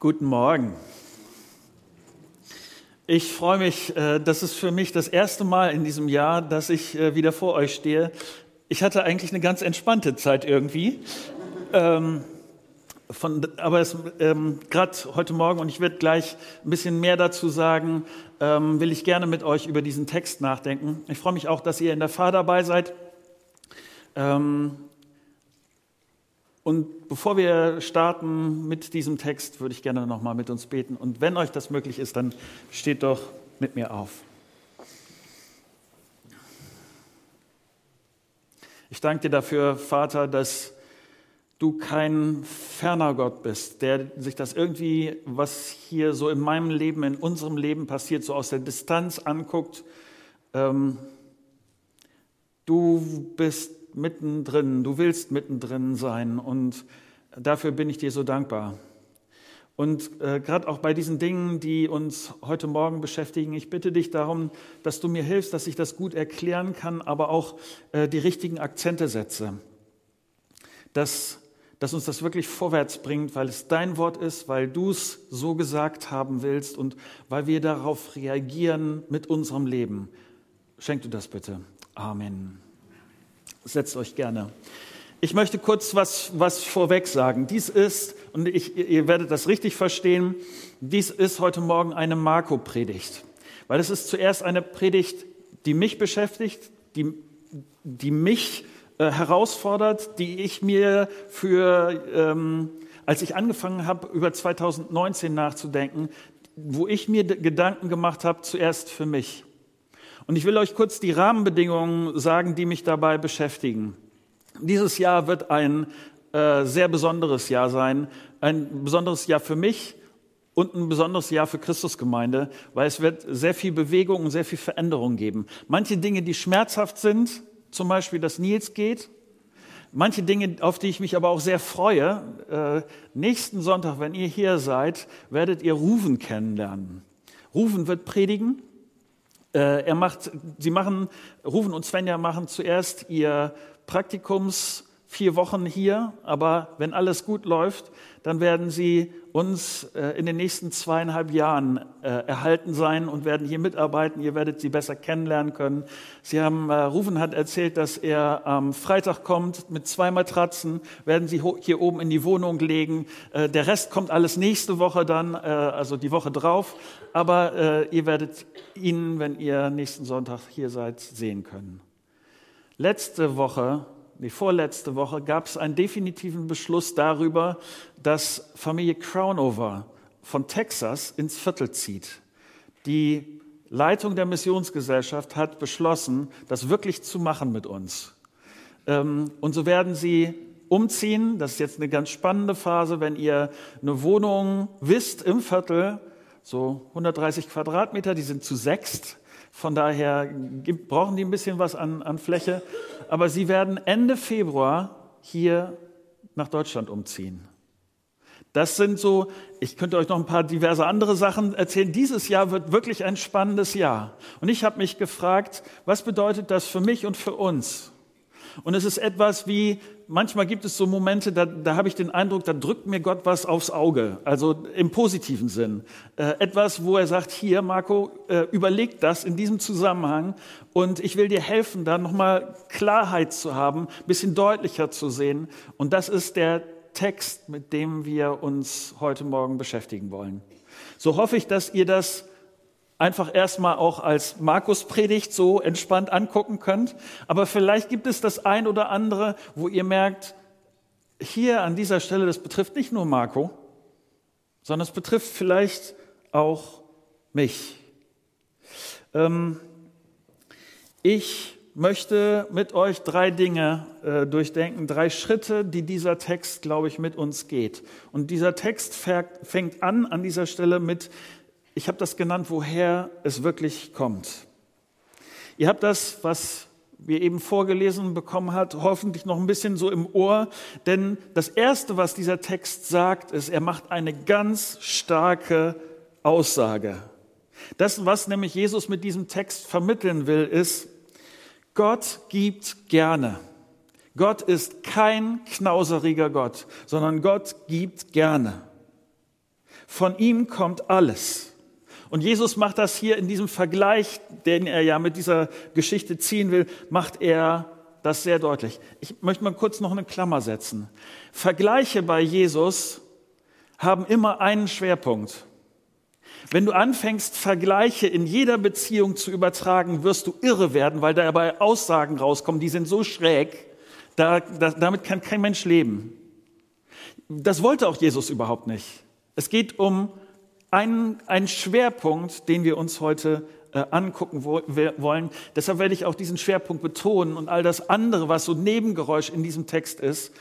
Guten Morgen. Ich freue mich, äh, das ist für mich das erste Mal in diesem Jahr, dass ich äh, wieder vor euch stehe. Ich hatte eigentlich eine ganz entspannte Zeit irgendwie. Ähm, von, aber ähm, gerade heute Morgen, und ich werde gleich ein bisschen mehr dazu sagen, ähm, will ich gerne mit euch über diesen Text nachdenken. Ich freue mich auch, dass ihr in der Fahr dabei seid. Ähm, und bevor wir starten mit diesem Text, würde ich gerne nochmal mit uns beten. Und wenn euch das möglich ist, dann steht doch mit mir auf. Ich danke dir dafür, Vater, dass du kein ferner Gott bist, der sich das irgendwie, was hier so in meinem Leben, in unserem Leben passiert, so aus der Distanz anguckt. Ähm, du bist mittendrin, du willst mittendrin sein und dafür bin ich dir so dankbar. Und äh, gerade auch bei diesen Dingen, die uns heute Morgen beschäftigen, ich bitte dich darum, dass du mir hilfst, dass ich das gut erklären kann, aber auch äh, die richtigen Akzente setze. Dass, dass uns das wirklich vorwärts bringt, weil es dein Wort ist, weil du es so gesagt haben willst und weil wir darauf reagieren mit unserem Leben. Schenk du das bitte. Amen. Setzt euch gerne. Ich möchte kurz was, was vorweg sagen. Dies ist, und ich, ihr werdet das richtig verstehen, dies ist heute Morgen eine Marco-Predigt. Weil es ist zuerst eine Predigt, die mich beschäftigt, die, die mich äh, herausfordert, die ich mir für, ähm, als ich angefangen habe, über 2019 nachzudenken, wo ich mir Gedanken gemacht habe, zuerst für mich. Und ich will euch kurz die Rahmenbedingungen sagen, die mich dabei beschäftigen. Dieses Jahr wird ein äh, sehr besonderes Jahr sein, ein besonderes Jahr für mich und ein besonderes Jahr für Christusgemeinde, weil es wird sehr viel Bewegung und sehr viel Veränderung geben. Manche Dinge, die schmerzhaft sind, zum Beispiel, dass Nils geht, Manche Dinge, auf die ich mich aber auch sehr freue. Äh, nächsten Sonntag, wenn ihr hier seid, werdet ihr Rufen kennenlernen. Rufen wird predigen. Äh, er macht, sie machen, Rufen und Svenja machen zuerst ihr Praktikums vier Wochen hier, aber wenn alles gut läuft, dann werden sie uns äh, in den nächsten zweieinhalb Jahren äh, erhalten sein und werden hier mitarbeiten. Ihr werdet sie besser kennenlernen können. Sie haben, Rufen hat erzählt, dass er am Freitag kommt mit zwei Matratzen, werden sie hier oben in die Wohnung legen. Der Rest kommt alles nächste Woche dann, also die Woche drauf. Aber ihr werdet ihn, wenn ihr nächsten Sonntag hier seid, sehen können. Letzte Woche, die vorletzte Woche, gab es einen definitiven Beschluss darüber, dass Familie Crownover von Texas ins Viertel zieht. Die Leitung der Missionsgesellschaft hat beschlossen, das wirklich zu machen mit uns. Ähm, und so werden sie umziehen. Das ist jetzt eine ganz spannende Phase, wenn ihr eine Wohnung wisst im Viertel, so 130 Quadratmeter, die sind zu sechst. Von daher brauchen die ein bisschen was an, an Fläche. Aber sie werden Ende Februar hier nach Deutschland umziehen. Das sind so, ich könnte euch noch ein paar diverse andere Sachen erzählen. Dieses Jahr wird wirklich ein spannendes Jahr. Und ich habe mich gefragt, was bedeutet das für mich und für uns? Und es ist etwas wie, manchmal gibt es so Momente, da, da habe ich den Eindruck, da drückt mir Gott was aufs Auge, also im positiven Sinn. Äh, etwas, wo er sagt, hier Marco, äh, überleg das in diesem Zusammenhang und ich will dir helfen, da nochmal Klarheit zu haben, bisschen deutlicher zu sehen. Und das ist der Text, mit dem wir uns heute Morgen beschäftigen wollen. So hoffe ich, dass ihr das einfach erstmal auch als Markus-Predigt so entspannt angucken könnt. Aber vielleicht gibt es das ein oder andere, wo ihr merkt, hier an dieser Stelle, das betrifft nicht nur Marco, sondern es betrifft vielleicht auch mich. Ähm, ich möchte mit euch drei Dinge äh, durchdenken, drei Schritte, die dieser Text, glaube ich, mit uns geht. Und dieser Text fängt an an dieser Stelle mit ich habe das genannt, woher es wirklich kommt. Ihr habt das, was wir eben vorgelesen bekommen hat, hoffentlich noch ein bisschen so im Ohr, denn das Erste, was dieser Text sagt, ist, er macht eine ganz starke Aussage. Das, was nämlich Jesus mit diesem Text vermitteln will, ist, Gott gibt gerne. Gott ist kein knauseriger Gott, sondern Gott gibt gerne. Von ihm kommt alles. Und Jesus macht das hier in diesem Vergleich, den er ja mit dieser Geschichte ziehen will, macht er das sehr deutlich. Ich möchte mal kurz noch eine Klammer setzen. Vergleiche bei Jesus haben immer einen Schwerpunkt. Wenn du anfängst, Vergleiche in jeder Beziehung zu übertragen, wirst du irre werden, weil dabei Aussagen rauskommen, die sind so schräg, da, da, damit kann kein Mensch leben. Das wollte auch Jesus überhaupt nicht. Es geht um einen, einen Schwerpunkt, den wir uns heute äh, angucken wo, wollen. Deshalb werde ich auch diesen Schwerpunkt betonen und all das andere, was so Nebengeräusch in diesem Text ist,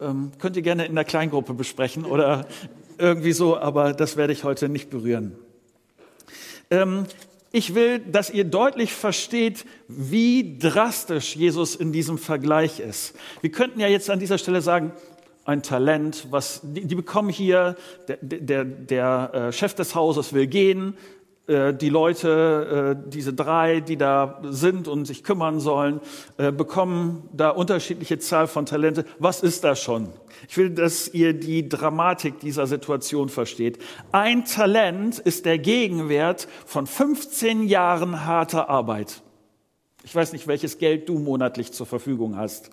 ähm, könnt ihr gerne in der Kleingruppe besprechen oder irgendwie so, aber das werde ich heute nicht berühren. Ähm, ich will, dass ihr deutlich versteht, wie drastisch Jesus in diesem Vergleich ist. Wir könnten ja jetzt an dieser Stelle sagen, ein Talent, was die, die bekommen hier, der, der, der äh, Chef des Hauses will gehen, äh, die Leute, äh, diese drei, die da sind und sich kümmern sollen, bekommen da unterschiedliche Zahl von Talente. Was ist das schon? Ich will, dass ihr die Dramatik dieser Situation versteht. Ein Talent ist der Gegenwert von 15 Jahren harter Arbeit. Ich weiß nicht, welches Geld du monatlich zur Verfügung hast.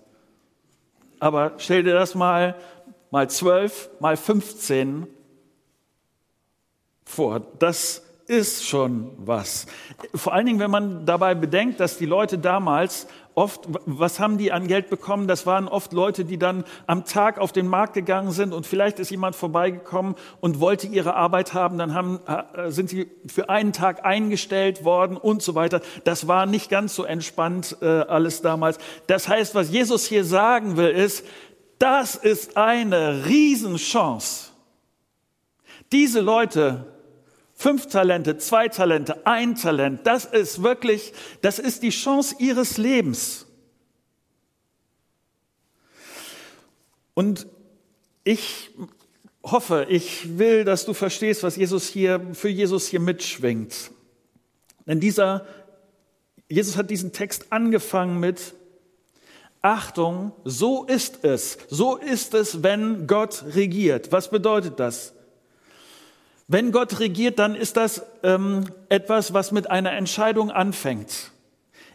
Aber stell dir das mal mal 12, mal 15 vor. Das ist schon was. Vor allen Dingen, wenn man dabei bedenkt, dass die Leute damals oft, was haben die an Geld bekommen? Das waren oft Leute, die dann am Tag auf den Markt gegangen sind und vielleicht ist jemand vorbeigekommen und wollte ihre Arbeit haben, dann haben, äh, sind sie für einen Tag eingestellt worden und so weiter. Das war nicht ganz so entspannt äh, alles damals. Das heißt, was Jesus hier sagen will, ist, das ist eine Riesenchance. Diese Leute Fünf Talente, zwei Talente, ein Talent, das ist wirklich, das ist die Chance ihres Lebens. Und ich hoffe, ich will, dass du verstehst, was Jesus hier, für Jesus hier mitschwingt. Denn dieser, Jesus hat diesen Text angefangen mit, Achtung, so ist es, so ist es, wenn Gott regiert. Was bedeutet das? Wenn Gott regiert, dann ist das ähm, etwas, was mit einer Entscheidung anfängt.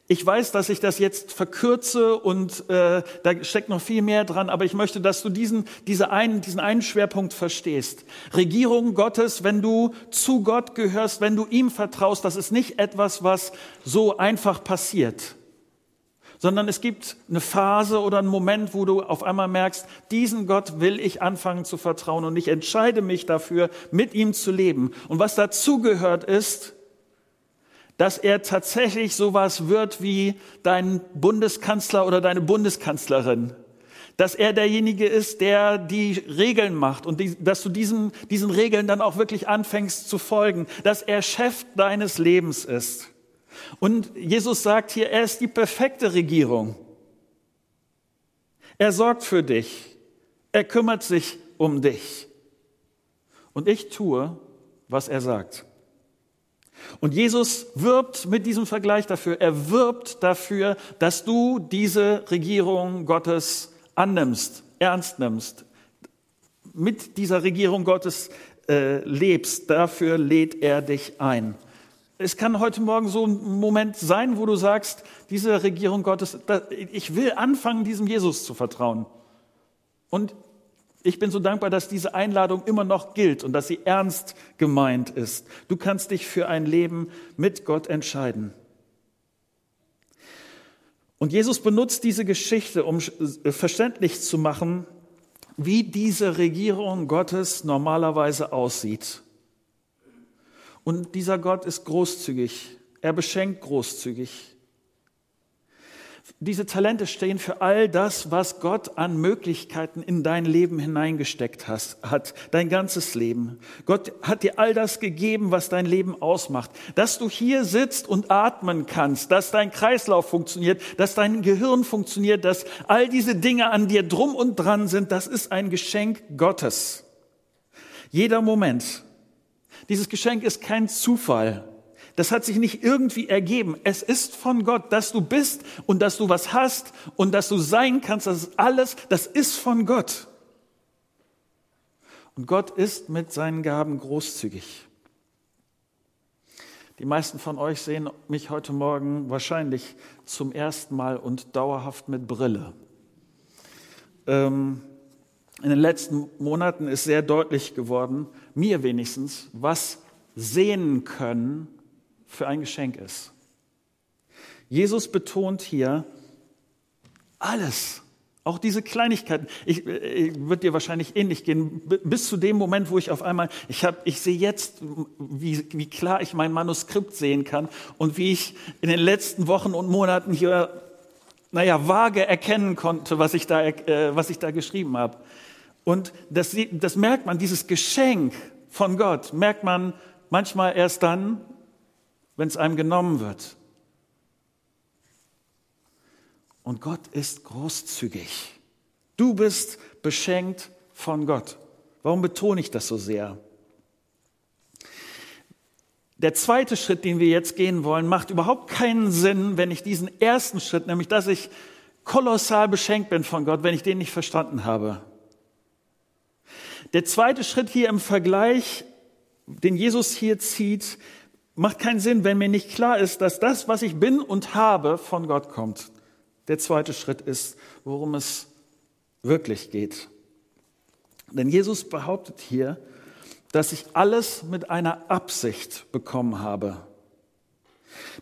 Ich weiß, dass ich das jetzt verkürze und äh, da steckt noch viel mehr dran, aber ich möchte, dass du diesen, diese einen, diesen einen Schwerpunkt verstehst. Regierung Gottes, wenn du zu Gott gehörst, wenn du ihm vertraust, das ist nicht etwas, was so einfach passiert sondern es gibt eine Phase oder einen Moment, wo du auf einmal merkst, diesen Gott will ich anfangen zu vertrauen und ich entscheide mich dafür, mit ihm zu leben. Und was dazugehört ist, dass er tatsächlich sowas wird wie dein Bundeskanzler oder deine Bundeskanzlerin. Dass er derjenige ist, der die Regeln macht und die, dass du diesen, diesen Regeln dann auch wirklich anfängst zu folgen. Dass er Chef deines Lebens ist. Und Jesus sagt hier, er ist die perfekte Regierung. Er sorgt für dich. Er kümmert sich um dich. Und ich tue, was er sagt. Und Jesus wirbt mit diesem Vergleich dafür, er wirbt dafür, dass du diese Regierung Gottes annimmst, ernst nimmst, mit dieser Regierung Gottes äh, lebst. Dafür lädt er dich ein es kann heute Morgen so ein Moment sein, wo du sagst, diese Regierung Gottes, ich will anfangen, diesem Jesus zu vertrauen. Und ich bin so dankbar, dass diese Einladung immer noch gilt und dass sie ernst gemeint ist. Du kannst dich für ein Leben mit Gott entscheiden. Und Jesus benutzt diese Geschichte, um verständlich zu machen, wie diese Regierung Gottes normalerweise aussieht. Und dieser Gott ist großzügig. Er beschenkt großzügig. Diese Talente stehen für all das, was Gott an Möglichkeiten in dein Leben hineingesteckt hat, dein ganzes Leben. Gott hat dir all das gegeben, was dein Leben ausmacht. Dass du hier sitzt und atmen kannst, dass dein Kreislauf funktioniert, dass dein Gehirn funktioniert, dass all diese Dinge an dir drum und dran sind, das ist ein Geschenk Gottes. Jeder Moment dieses Geschenk ist kein Zufall. Das hat sich nicht irgendwie ergeben. Es ist von Gott, dass du bist und dass du was hast und dass du sein kannst. Das ist alles, das ist von Gott. Und Gott ist mit seinen Gaben großzügig. Die meisten von euch sehen mich heute Morgen wahrscheinlich zum ersten Mal und dauerhaft mit Brille. Ähm, in den letzten Monaten ist sehr deutlich geworden, mir wenigstens, was sehen können für ein Geschenk ist. Jesus betont hier alles, auch diese Kleinigkeiten. Ich, ich wird dir wahrscheinlich ähnlich gehen, bis zu dem Moment, wo ich auf einmal, ich habe, ich sehe jetzt, wie, wie klar ich mein Manuskript sehen kann und wie ich in den letzten Wochen und Monaten hier, naja, vage erkennen konnte, was ich da, äh, was ich da geschrieben habe. Und das, das merkt man, dieses Geschenk von Gott, merkt man manchmal erst dann, wenn es einem genommen wird. Und Gott ist großzügig. Du bist beschenkt von Gott. Warum betone ich das so sehr? Der zweite Schritt, den wir jetzt gehen wollen, macht überhaupt keinen Sinn, wenn ich diesen ersten Schritt, nämlich dass ich kolossal beschenkt bin von Gott, wenn ich den nicht verstanden habe. Der zweite Schritt hier im Vergleich, den Jesus hier zieht, macht keinen Sinn, wenn mir nicht klar ist, dass das, was ich bin und habe, von Gott kommt. Der zweite Schritt ist, worum es wirklich geht. Denn Jesus behauptet hier, dass ich alles mit einer Absicht bekommen habe.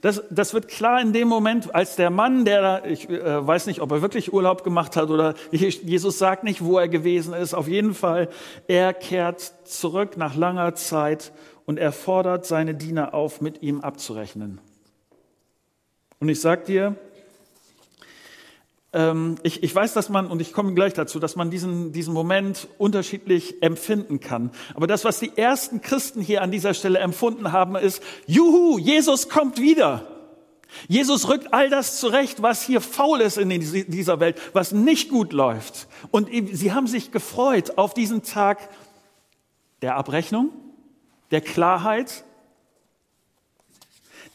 Das, das wird klar in dem Moment, als der Mann, der, ich äh, weiß nicht, ob er wirklich Urlaub gemacht hat oder Jesus sagt nicht, wo er gewesen ist. Auf jeden Fall, er kehrt zurück nach langer Zeit und er fordert seine Diener auf, mit ihm abzurechnen. Und ich sag dir, ich, ich weiß, dass man, und ich komme gleich dazu, dass man diesen, diesen Moment unterschiedlich empfinden kann. Aber das, was die ersten Christen hier an dieser Stelle empfunden haben, ist, juhu, Jesus kommt wieder. Jesus rückt all das zurecht, was hier faul ist in dieser Welt, was nicht gut läuft. Und sie haben sich gefreut auf diesen Tag der Abrechnung, der Klarheit,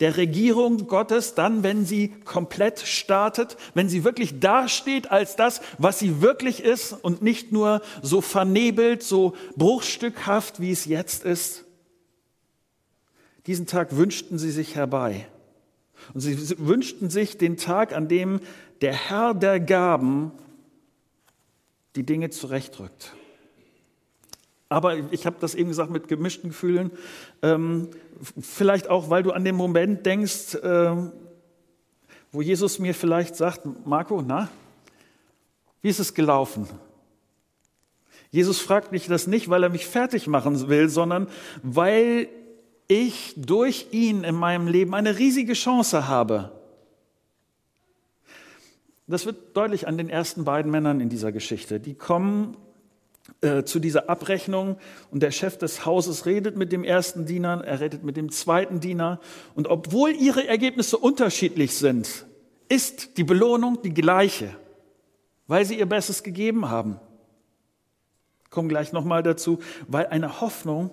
der Regierung Gottes dann, wenn sie komplett startet, wenn sie wirklich dasteht als das, was sie wirklich ist und nicht nur so vernebelt, so bruchstückhaft, wie es jetzt ist. Diesen Tag wünschten sie sich herbei. Und sie wünschten sich den Tag, an dem der Herr der Gaben die Dinge zurechtrückt. Aber ich habe das eben gesagt mit gemischten Gefühlen. Ähm, vielleicht auch, weil du an den Moment denkst, äh, wo Jesus mir vielleicht sagt, Marco, na, wie ist es gelaufen? Jesus fragt mich das nicht, weil er mich fertig machen will, sondern weil ich durch ihn in meinem Leben eine riesige Chance habe. Das wird deutlich an den ersten beiden Männern in dieser Geschichte. Die kommen äh, zu dieser Abrechnung. Und der Chef des Hauses redet mit dem ersten Diener, er redet mit dem zweiten Diener. Und obwohl ihre Ergebnisse unterschiedlich sind, ist die Belohnung die gleiche, weil sie ihr Bestes gegeben haben. Ich komme gleich nochmal dazu, weil eine Hoffnung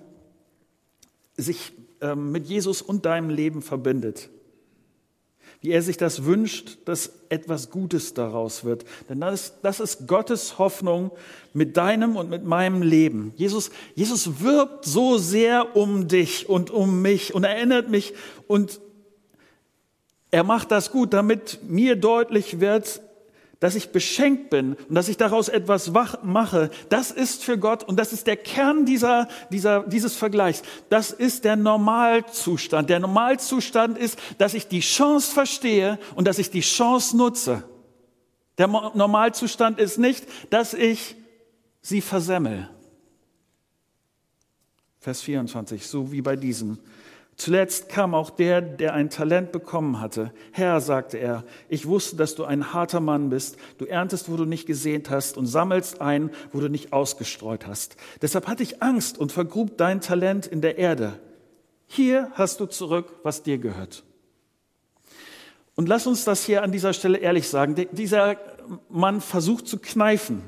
sich ähm, mit Jesus und deinem Leben verbindet wie er sich das wünscht, dass etwas Gutes daraus wird. Denn das, ist, das ist Gottes Hoffnung mit deinem und mit meinem Leben. Jesus, Jesus wirbt so sehr um dich und um mich und erinnert mich und er macht das gut, damit mir deutlich wird, dass ich beschenkt bin und dass ich daraus etwas mache, das ist für Gott und das ist der Kern dieser, dieser, dieses Vergleichs. Das ist der Normalzustand. Der Normalzustand ist, dass ich die Chance verstehe und dass ich die Chance nutze. Der Normalzustand ist nicht, dass ich sie versemmel. Vers 24, so wie bei diesem. Zuletzt kam auch der, der ein Talent bekommen hatte. Herr, sagte er, ich wusste, dass du ein harter Mann bist. Du erntest, wo du nicht gesät hast und sammelst ein, wo du nicht ausgestreut hast. Deshalb hatte ich Angst und vergrub dein Talent in der Erde. Hier hast du zurück, was dir gehört. Und lass uns das hier an dieser Stelle ehrlich sagen. Dieser Mann versucht zu kneifen.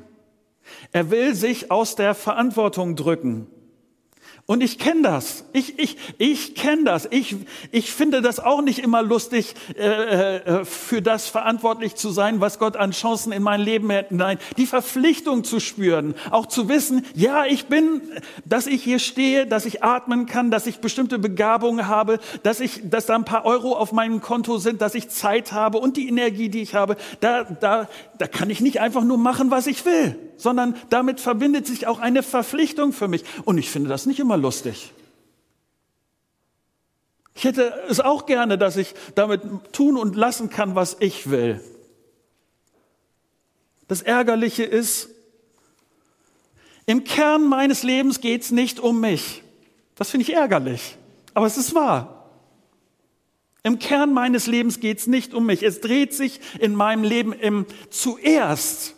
Er will sich aus der Verantwortung drücken. Und ich kenne das. Ich, ich, ich kenne das. Ich, ich finde das auch nicht immer lustig, äh, äh, für das verantwortlich zu sein, was Gott an Chancen in mein Leben hinein. Die Verpflichtung zu spüren, auch zu wissen, ja, ich bin, dass ich hier stehe, dass ich atmen kann, dass ich bestimmte Begabungen habe, dass ich, dass da ein paar Euro auf meinem Konto sind, dass ich Zeit habe und die Energie, die ich habe. Da, da, da kann ich nicht einfach nur machen, was ich will sondern damit verbindet sich auch eine Verpflichtung für mich. Und ich finde das nicht immer lustig. Ich hätte es auch gerne, dass ich damit tun und lassen kann, was ich will. Das Ärgerliche ist, im Kern meines Lebens geht es nicht um mich. Das finde ich ärgerlich, aber es ist wahr. Im Kern meines Lebens geht es nicht um mich. Es dreht sich in meinem Leben im zuerst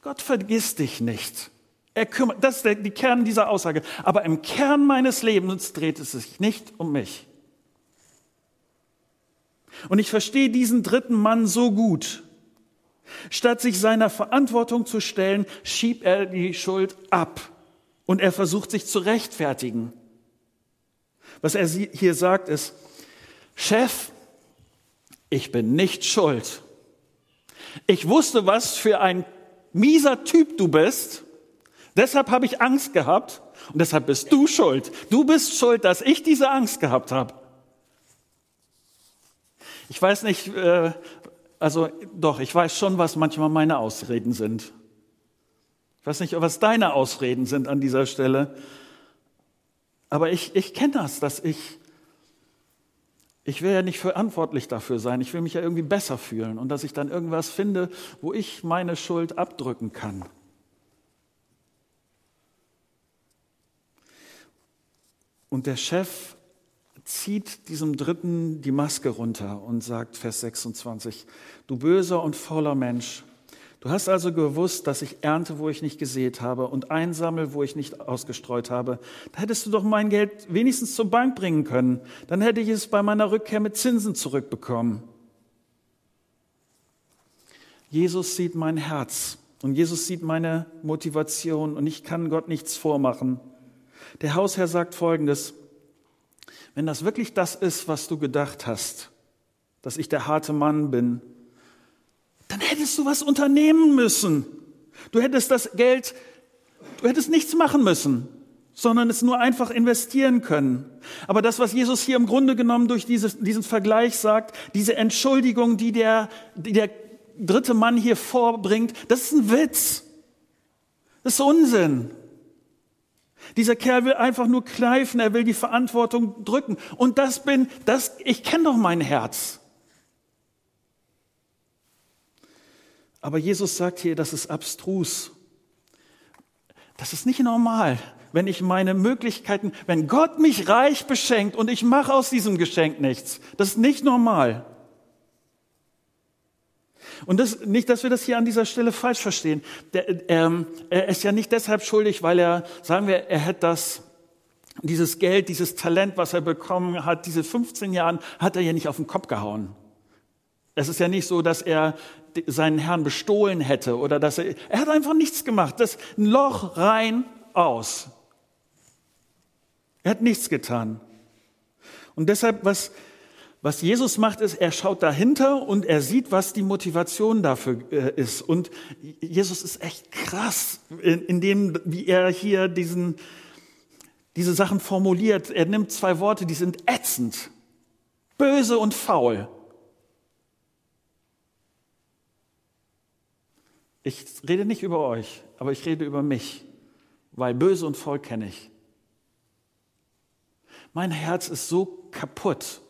Gott vergisst dich nicht. Er kümmert, das ist der, die Kern dieser Aussage. Aber im Kern meines Lebens dreht es sich nicht um mich. Und ich verstehe diesen dritten Mann so gut. Statt sich seiner Verantwortung zu stellen, schiebt er die Schuld ab und er versucht sich zu rechtfertigen. Was er hier sagt ist, Chef, ich bin nicht schuld. Ich wusste, was für ein mieser Typ du bist. Deshalb habe ich Angst gehabt und deshalb bist du schuld. Du bist schuld, dass ich diese Angst gehabt habe. Ich weiß nicht, äh, also doch, ich weiß schon, was manchmal meine Ausreden sind. Ich weiß nicht, was deine Ausreden sind an dieser Stelle. Aber ich, ich kenne das, dass ich ich will ja nicht verantwortlich dafür sein. Ich will mich ja irgendwie besser fühlen und dass ich dann irgendwas finde, wo ich meine Schuld abdrücken kann. Und der Chef zieht diesem Dritten die Maske runter und sagt, Vers 26, du böser und fauler Mensch, Du hast also gewusst, dass ich ernte, wo ich nicht gesät habe und einsammle, wo ich nicht ausgestreut habe. Da hättest du doch mein Geld wenigstens zur Bank bringen können. Dann hätte ich es bei meiner Rückkehr mit Zinsen zurückbekommen. Jesus sieht mein Herz und Jesus sieht meine Motivation und ich kann Gott nichts vormachen. Der Hausherr sagt Folgendes. Wenn das wirklich das ist, was du gedacht hast, dass ich der harte Mann bin, dann hättest du was unternehmen müssen. Du hättest das Geld, du hättest nichts machen müssen, sondern es nur einfach investieren können. Aber das, was Jesus hier im Grunde genommen durch dieses, diesen Vergleich sagt, diese Entschuldigung, die der, die der dritte Mann hier vorbringt, das ist ein Witz. Das ist Unsinn. Dieser Kerl will einfach nur kneifen, er will die Verantwortung drücken. Und das bin, das, ich kenne doch mein Herz. Aber Jesus sagt hier, das ist abstrus. Das ist nicht normal, wenn ich meine Möglichkeiten, wenn Gott mich reich beschenkt und ich mache aus diesem Geschenk nichts. Das ist nicht normal. Und das, nicht, dass wir das hier an dieser Stelle falsch verstehen. Der, ähm, er ist ja nicht deshalb schuldig, weil er, sagen wir, er hätte das, dieses Geld, dieses Talent, was er bekommen hat, diese 15 Jahren, hat er ja nicht auf den Kopf gehauen. Es ist ja nicht so, dass er seinen Herrn bestohlen hätte oder dass er, er hat einfach nichts gemacht. Das ein Loch rein aus. Er hat nichts getan. Und deshalb, was, was Jesus macht, ist, er schaut dahinter und er sieht, was die Motivation dafür äh, ist. Und Jesus ist echt krass in, in dem, wie er hier diesen, diese Sachen formuliert. Er nimmt zwei Worte, die sind ätzend. Böse und faul. Ich rede nicht über euch, aber ich rede über mich, weil böse und voll kenne ich. Mein Herz ist so kaputt,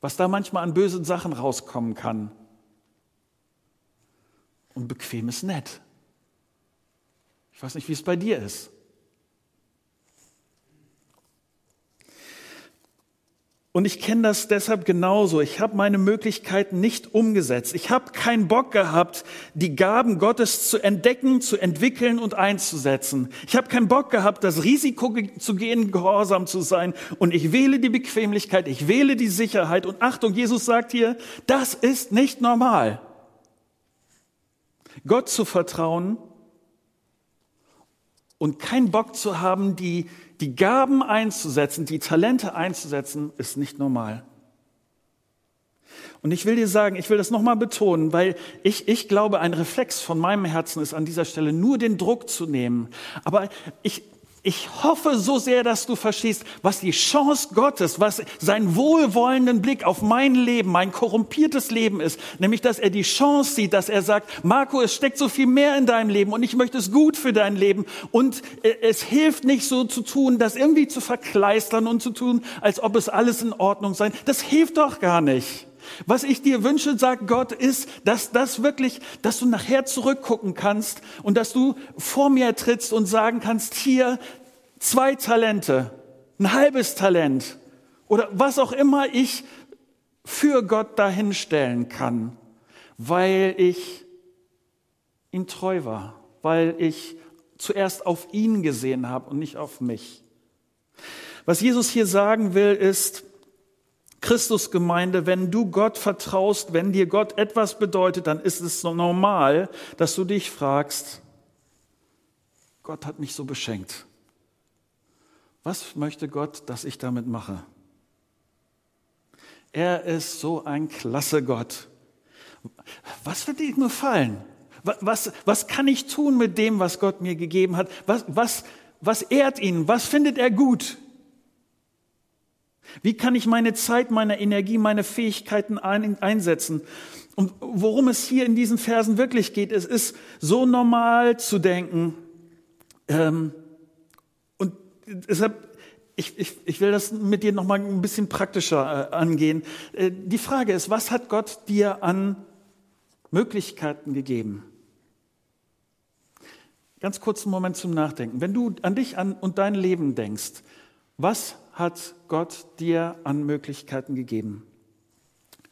was da manchmal an bösen Sachen rauskommen kann. Und bequem ist nett. Ich weiß nicht, wie es bei dir ist. Und ich kenne das deshalb genauso. Ich habe meine Möglichkeiten nicht umgesetzt. Ich habe keinen Bock gehabt, die Gaben Gottes zu entdecken, zu entwickeln und einzusetzen. Ich habe keinen Bock gehabt, das Risiko zu gehen, gehorsam zu sein. Und ich wähle die Bequemlichkeit, ich wähle die Sicherheit. Und Achtung, Jesus sagt hier, das ist nicht normal. Gott zu vertrauen und keinen Bock zu haben, die, die Gaben einzusetzen, die Talente einzusetzen, ist nicht normal. Und ich will dir sagen, ich will das nochmal betonen, weil ich, ich glaube, ein Reflex von meinem Herzen ist an dieser Stelle nur den Druck zu nehmen. Aber ich, ich hoffe so sehr, dass du verstehst, was die Chance Gottes, was sein wohlwollenden Blick auf mein Leben, mein korrumpiertes Leben ist, nämlich dass er die Chance sieht, dass er sagt, Marco, es steckt so viel mehr in deinem Leben und ich möchte es gut für dein Leben und äh, es hilft nicht so zu tun, das irgendwie zu verkleistern und zu tun, als ob es alles in Ordnung sei. Das hilft doch gar nicht. Was ich dir wünsche, sagt Gott, ist, dass das wirklich, dass du nachher zurückgucken kannst und dass du vor mir trittst und sagen kannst, hier zwei Talente, ein halbes Talent oder was auch immer ich für Gott dahinstellen kann, weil ich ihm treu war, weil ich zuerst auf ihn gesehen habe und nicht auf mich. Was Jesus hier sagen will, ist, Christusgemeinde, wenn du Gott vertraust, wenn dir Gott etwas bedeutet, dann ist es normal, dass du dich fragst, Gott hat mich so beschenkt. Was möchte Gott, dass ich damit mache? Er ist so ein klasse Gott. Was wird ihm gefallen? Was, was kann ich tun mit dem, was Gott mir gegeben hat? Was, was, was ehrt ihn? Was findet er gut? Wie kann ich meine Zeit, meine Energie, meine Fähigkeiten ein, einsetzen? Und worum es hier in diesen Versen wirklich geht, es ist so normal zu denken. Ähm, und deshalb, ich, ich, ich will das mit dir nochmal ein bisschen praktischer äh, angehen. Äh, die Frage ist, was hat Gott dir an Möglichkeiten gegeben? Ganz kurzen Moment zum Nachdenken. Wenn du an dich an, und dein Leben denkst, was hat Gott dir an Möglichkeiten gegeben?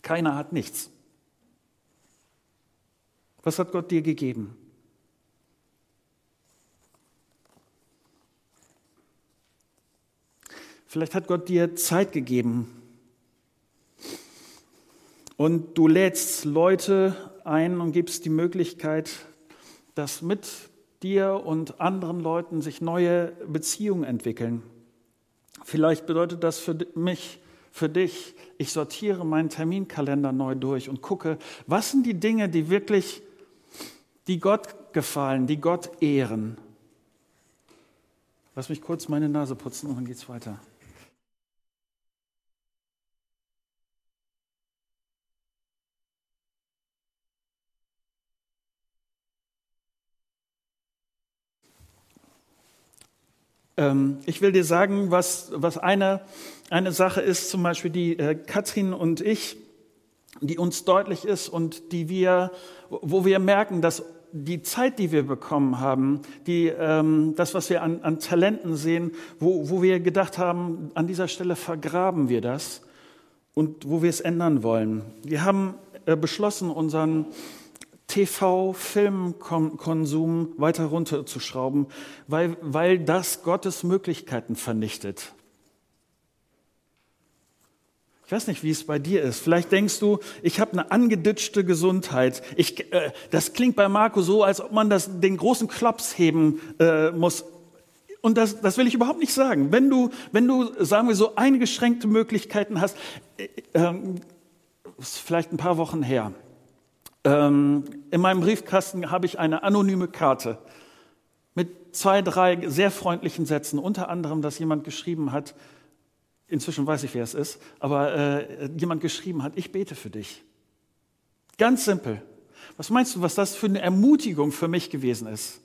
Keiner hat nichts. Was hat Gott dir gegeben? Vielleicht hat Gott dir Zeit gegeben und du lädst Leute ein und gibst die Möglichkeit, dass mit dir und anderen Leuten sich neue Beziehungen entwickeln. Vielleicht bedeutet das für mich, für dich, ich sortiere meinen Terminkalender neu durch und gucke, was sind die Dinge, die wirklich, die Gott gefallen, die Gott ehren. Lass mich kurz meine Nase putzen und dann geht's weiter. Ähm, ich will dir sagen, was, was eine, eine Sache ist, zum Beispiel die äh, Katrin und ich, die uns deutlich ist und die wir, wo wir merken, dass die Zeit, die wir bekommen haben, die, ähm, das, was wir an, an Talenten sehen, wo, wo wir gedacht haben, an dieser Stelle vergraben wir das und wo wir es ändern wollen. Wir haben äh, beschlossen, unseren TV-Filmkonsum weiter runterzuschrauben, weil, weil das Gottes Möglichkeiten vernichtet. Ich weiß nicht, wie es bei dir ist. Vielleicht denkst du, ich habe eine angeditschte Gesundheit. Ich, äh, das klingt bei Marco so, als ob man das, den großen Klops heben äh, muss. Und das, das will ich überhaupt nicht sagen. Wenn du, wenn du, sagen wir so, eingeschränkte Möglichkeiten hast, äh, äh, ist vielleicht ein paar Wochen her. Ähm, in meinem Briefkasten habe ich eine anonyme Karte mit zwei, drei sehr freundlichen Sätzen, unter anderem, dass jemand geschrieben hat, inzwischen weiß ich, wer es ist, aber äh, jemand geschrieben hat, ich bete für dich. Ganz simpel. Was meinst du, was das für eine Ermutigung für mich gewesen ist?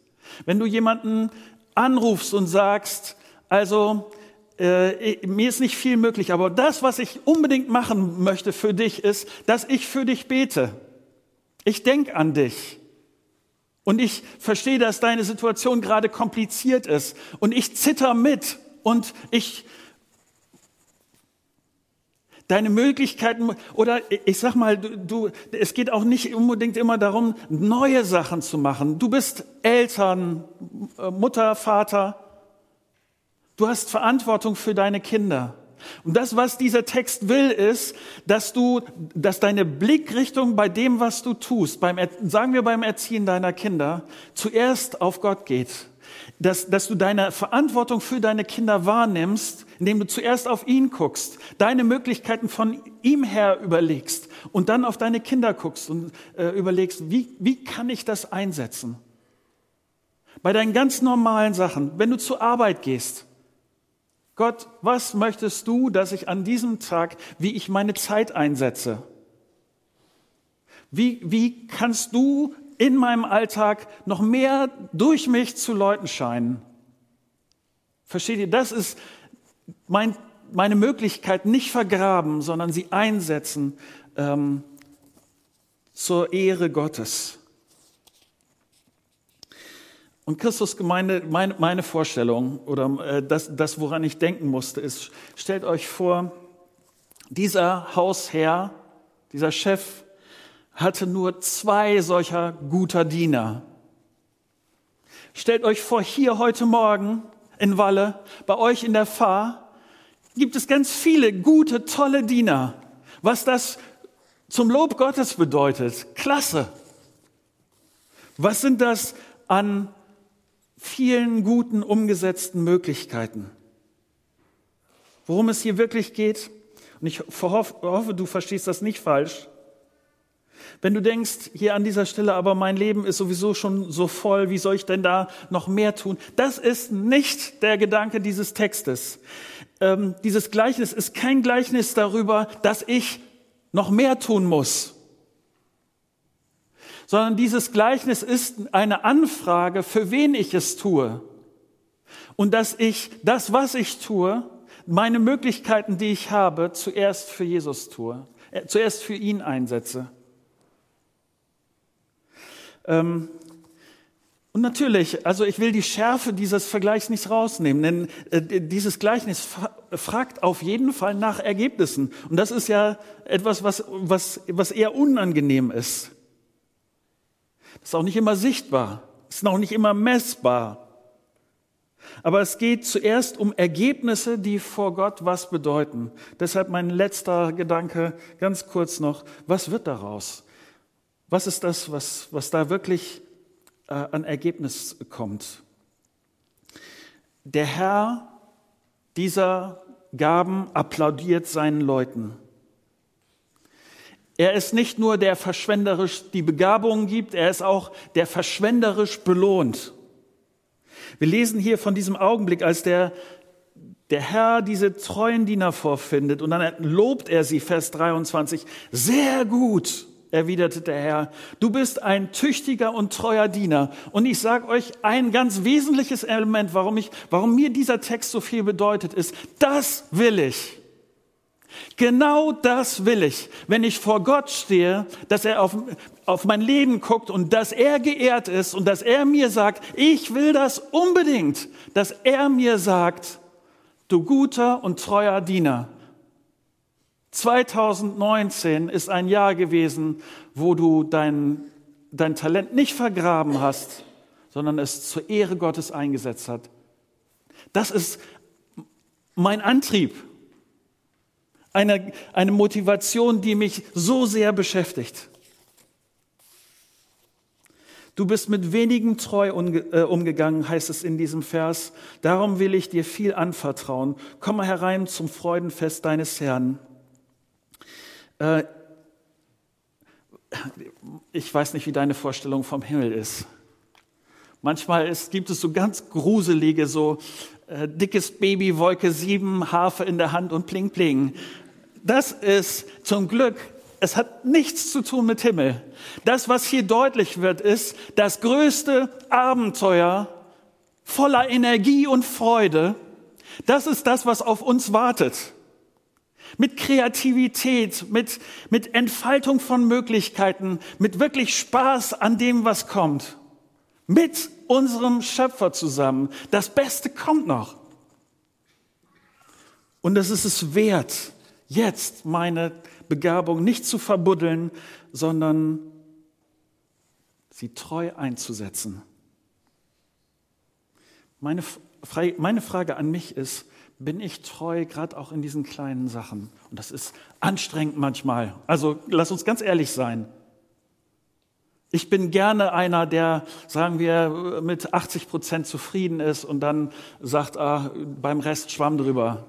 Wenn du jemanden anrufst und sagst, also äh, mir ist nicht viel möglich, aber das, was ich unbedingt machen möchte für dich, ist, dass ich für dich bete. Ich denke an dich. Und ich verstehe, dass deine Situation gerade kompliziert ist. Und ich zitter mit. Und ich, deine Möglichkeiten, oder ich sag mal, du, du, es geht auch nicht unbedingt immer darum, neue Sachen zu machen. Du bist Eltern, Mutter, Vater. Du hast Verantwortung für deine Kinder. Und das, was dieser Text will, ist, dass du, dass deine Blickrichtung bei dem, was du tust, beim, sagen wir beim Erziehen deiner Kinder, zuerst auf Gott geht dass, dass du deine Verantwortung für deine Kinder wahrnimmst, indem du zuerst auf ihn guckst, deine Möglichkeiten von ihm her überlegst und dann auf deine Kinder guckst und äh, überlegst, wie, wie kann ich das einsetzen? Bei deinen ganz normalen Sachen, wenn du zur Arbeit gehst, Gott, was möchtest du, dass ich an diesem Tag, wie ich meine Zeit einsetze? Wie, wie kannst du in meinem Alltag noch mehr durch mich zu Leuten scheinen? Versteht ihr? Das ist mein, meine Möglichkeit, nicht vergraben, sondern sie einsetzen ähm, zur Ehre Gottes. Und Christusgemeinde, meine, meine Vorstellung oder äh, das, das, woran ich denken musste, ist, stellt euch vor, dieser Hausherr, dieser Chef hatte nur zwei solcher guter Diener. Stellt euch vor, hier heute Morgen in Walle, bei euch in der Fahr, gibt es ganz viele gute, tolle Diener. Was das zum Lob Gottes bedeutet, klasse. Was sind das an vielen guten umgesetzten Möglichkeiten. Worum es hier wirklich geht, und ich hoffe, du verstehst das nicht falsch, wenn du denkst, hier an dieser Stelle, aber mein Leben ist sowieso schon so voll, wie soll ich denn da noch mehr tun? Das ist nicht der Gedanke dieses Textes. Ähm, dieses Gleichnis ist kein Gleichnis darüber, dass ich noch mehr tun muss sondern dieses Gleichnis ist eine Anfrage, für wen ich es tue. Und dass ich das, was ich tue, meine Möglichkeiten, die ich habe, zuerst für Jesus tue, äh, zuerst für ihn einsetze. Ähm, und natürlich, also ich will die Schärfe dieses Vergleichs nicht rausnehmen, denn äh, dieses Gleichnis fragt auf jeden Fall nach Ergebnissen. Und das ist ja etwas, was, was, was eher unangenehm ist. Das ist auch nicht immer sichtbar, ist auch nicht immer messbar. Aber es geht zuerst um Ergebnisse, die vor Gott was bedeuten. Deshalb mein letzter Gedanke, ganz kurz noch, was wird daraus? Was ist das, was, was da wirklich äh, an Ergebnis kommt? Der Herr dieser Gaben applaudiert seinen Leuten. Er ist nicht nur der verschwenderisch die Begabungen gibt, er ist auch der verschwenderisch belohnt. Wir lesen hier von diesem Augenblick, als der, der Herr diese treuen Diener vorfindet und dann lobt er sie, Vers 23, sehr gut, erwiderte der Herr, du bist ein tüchtiger und treuer Diener. Und ich sage euch ein ganz wesentliches Element, warum, ich, warum mir dieser Text so viel bedeutet, ist, das will ich. Genau das will ich, wenn ich vor Gott stehe, dass er auf, auf mein Leben guckt und dass er geehrt ist und dass er mir sagt, ich will das unbedingt, dass er mir sagt, du guter und treuer Diener. 2019 ist ein Jahr gewesen, wo du dein, dein Talent nicht vergraben hast, sondern es zur Ehre Gottes eingesetzt hat. Das ist mein Antrieb eine, eine Motivation, die mich so sehr beschäftigt. Du bist mit wenigem treu äh, umgegangen, heißt es in diesem Vers. Darum will ich dir viel anvertrauen. Komm herein zum Freudenfest deines Herrn. Äh, ich weiß nicht, wie deine Vorstellung vom Himmel ist. Manchmal ist, gibt es so ganz gruselige, so dickes Baby, Wolke 7, Harfe in der Hand und pling pling. Das ist zum Glück, es hat nichts zu tun mit Himmel. Das, was hier deutlich wird, ist das größte Abenteuer voller Energie und Freude. Das ist das, was auf uns wartet. Mit Kreativität, mit, mit Entfaltung von Möglichkeiten, mit wirklich Spaß an dem, was kommt. Mit unserem Schöpfer zusammen. Das Beste kommt noch. Und es ist es wert, jetzt meine Begabung nicht zu verbuddeln, sondern sie treu einzusetzen. Meine, meine Frage an mich ist, bin ich treu, gerade auch in diesen kleinen Sachen? Und das ist anstrengend manchmal. Also lass uns ganz ehrlich sein. Ich bin gerne einer, der, sagen wir, mit 80 Prozent zufrieden ist und dann sagt, ah, beim Rest schwamm drüber.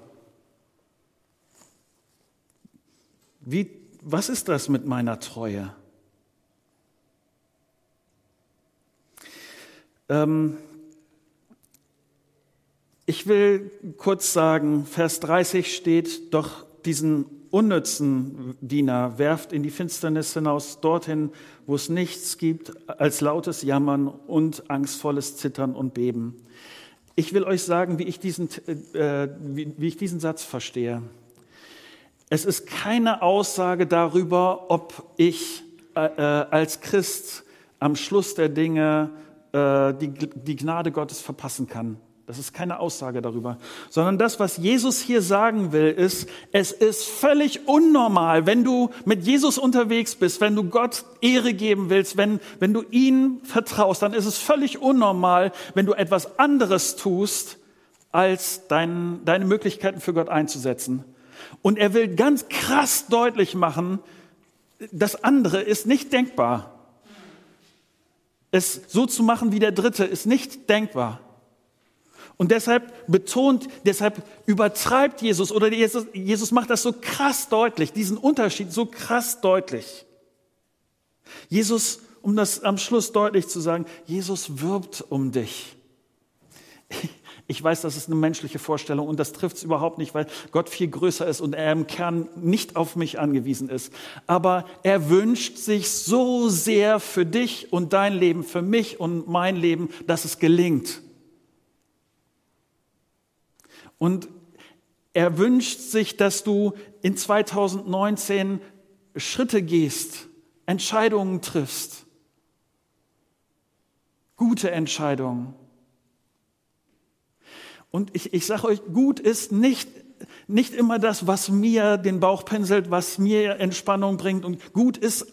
Wie, was ist das mit meiner Treue? Ähm, ich will kurz sagen, Vers 30 steht, doch diesen unnützen Diener werft in die Finsternis hinaus, dorthin, wo es nichts gibt als lautes Jammern und angstvolles Zittern und Beben. Ich will euch sagen, wie ich diesen, äh, wie, wie ich diesen Satz verstehe. Es ist keine Aussage darüber, ob ich äh, äh als Christ am Schluss der Dinge äh, die, die Gnade Gottes verpassen kann. Das ist keine Aussage darüber, sondern das, was Jesus hier sagen will, ist, es ist völlig unnormal, wenn du mit Jesus unterwegs bist, wenn du Gott Ehre geben willst, wenn, wenn du ihm vertraust, dann ist es völlig unnormal, wenn du etwas anderes tust, als dein, deine Möglichkeiten für Gott einzusetzen. Und er will ganz krass deutlich machen, das andere ist nicht denkbar. Es so zu machen wie der Dritte ist nicht denkbar. Und deshalb betont, deshalb übertreibt Jesus oder Jesus, Jesus macht das so krass deutlich, diesen Unterschied so krass deutlich. Jesus, um das am Schluss deutlich zu sagen, Jesus wirbt um dich. Ich weiß, das ist eine menschliche Vorstellung und das trifft es überhaupt nicht, weil Gott viel größer ist und er im Kern nicht auf mich angewiesen ist. Aber er wünscht sich so sehr für dich und dein Leben, für mich und mein Leben, dass es gelingt. Und er wünscht sich, dass du in 2019 Schritte gehst, Entscheidungen triffst, gute Entscheidungen. Und ich, ich sage euch, gut ist nicht, nicht immer das, was mir den Bauch pinselt, was mir Entspannung bringt. Und gut ist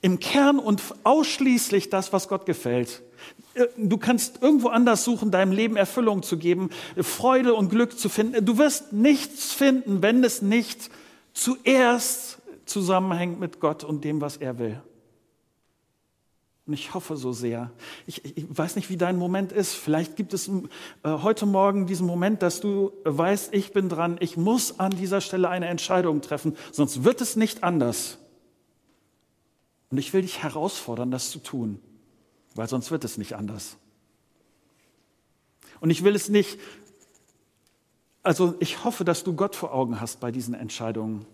im Kern und ausschließlich das, was Gott gefällt. Äh, du kannst irgendwo anders suchen, deinem Leben Erfüllung zu geben, Freude und Glück zu finden. Du wirst nichts finden, wenn es nicht zuerst zusammenhängt mit Gott und dem, was er will. Und ich hoffe so sehr. Ich, ich, weiß nicht, wie dein Moment ist. Vielleicht gibt es äh, heute Morgen diesen Moment, dass du weißt, ich bin dran, ich muss an dieser Stelle eine Entscheidung treffen, sonst wird es nicht anders. Und ich will dich herausfordern, das zu tun weil sonst wird es nicht anders. Und ich will es nicht, also ich hoffe, dass du Gott vor Augen hast bei diesen Entscheidungen.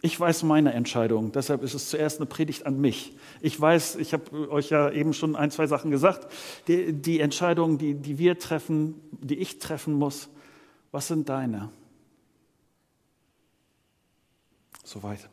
Ich weiß meine Entscheidung, deshalb ist es zuerst eine Predigt an mich. Ich weiß, ich habe euch ja eben schon ein, zwei Sachen gesagt, die, die Entscheidungen, die, die wir treffen, die ich treffen muss, was sind deine? Soweit.